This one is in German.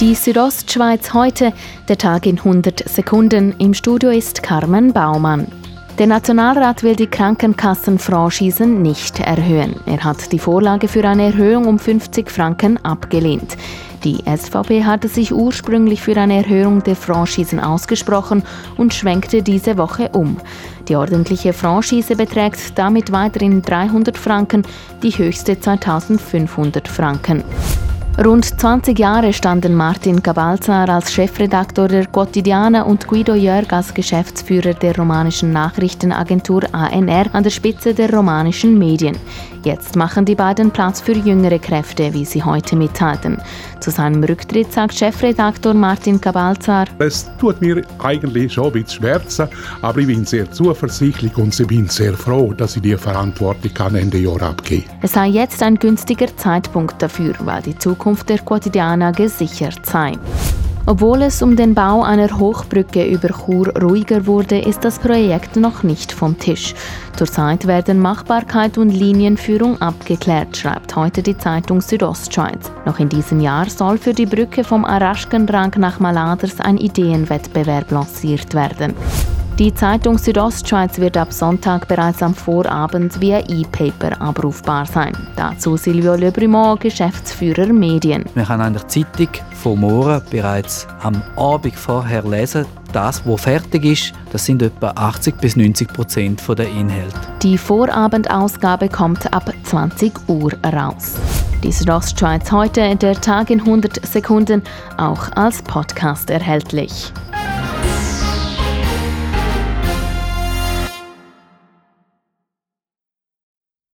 Die Südostschweiz heute, der Tag in 100 Sekunden. Im Studio ist Carmen Baumann. Der Nationalrat will die Krankenkassenfranchisen nicht erhöhen. Er hat die Vorlage für eine Erhöhung um 50 Franken abgelehnt. Die SVP hatte sich ursprünglich für eine Erhöhung der Franchisen ausgesprochen und schwenkte diese Woche um. Die ordentliche Franchise beträgt damit weiterhin 300 Franken, die höchste 2500 Franken. Rund 20 Jahre standen Martin Cabalzar als Chefredaktor der Quotidiana und Guido Jörg als Geschäftsführer der romanischen Nachrichtenagentur ANR an der Spitze der romanischen Medien. Jetzt machen die beiden Platz für jüngere Kräfte, wie sie heute mitteilten. Zu seinem Rücktritt sagt Chefredaktor Martin Cabalzar: Es tut mir eigentlich schon ein bisschen schmerzen, aber ich bin sehr zuversichtlich und ich bin sehr froh, dass ich die Verantwortung Ende Jahr abgebe. Es sei jetzt ein günstiger Zeitpunkt dafür, weil die Zukunft der Quotidiana gesichert sei. Obwohl es um den Bau einer Hochbrücke über Chur ruhiger wurde, ist das Projekt noch nicht vom Tisch. Zurzeit werden Machbarkeit und Linienführung abgeklärt, schreibt heute die Zeitung Südostschweiz. Noch in diesem Jahr soll für die Brücke vom Araschkenrang nach Maladers ein Ideenwettbewerb lanciert werden. Die Zeitung Südostschweiz wird ab Sonntag bereits am Vorabend via E-Paper abrufbar sein. Dazu Silvio Le Brumont, Geschäftsführer Medien. Man kann an der Zeitung von morgen bereits am Abend vorher lesen. Das, was fertig ist, das sind etwa 80 bis 90 Prozent der Inhalte. Die Vorabendausgabe kommt ab 20 Uhr raus. Die Südostschweiz heute, der Tag in 100 Sekunden, auch als Podcast erhältlich.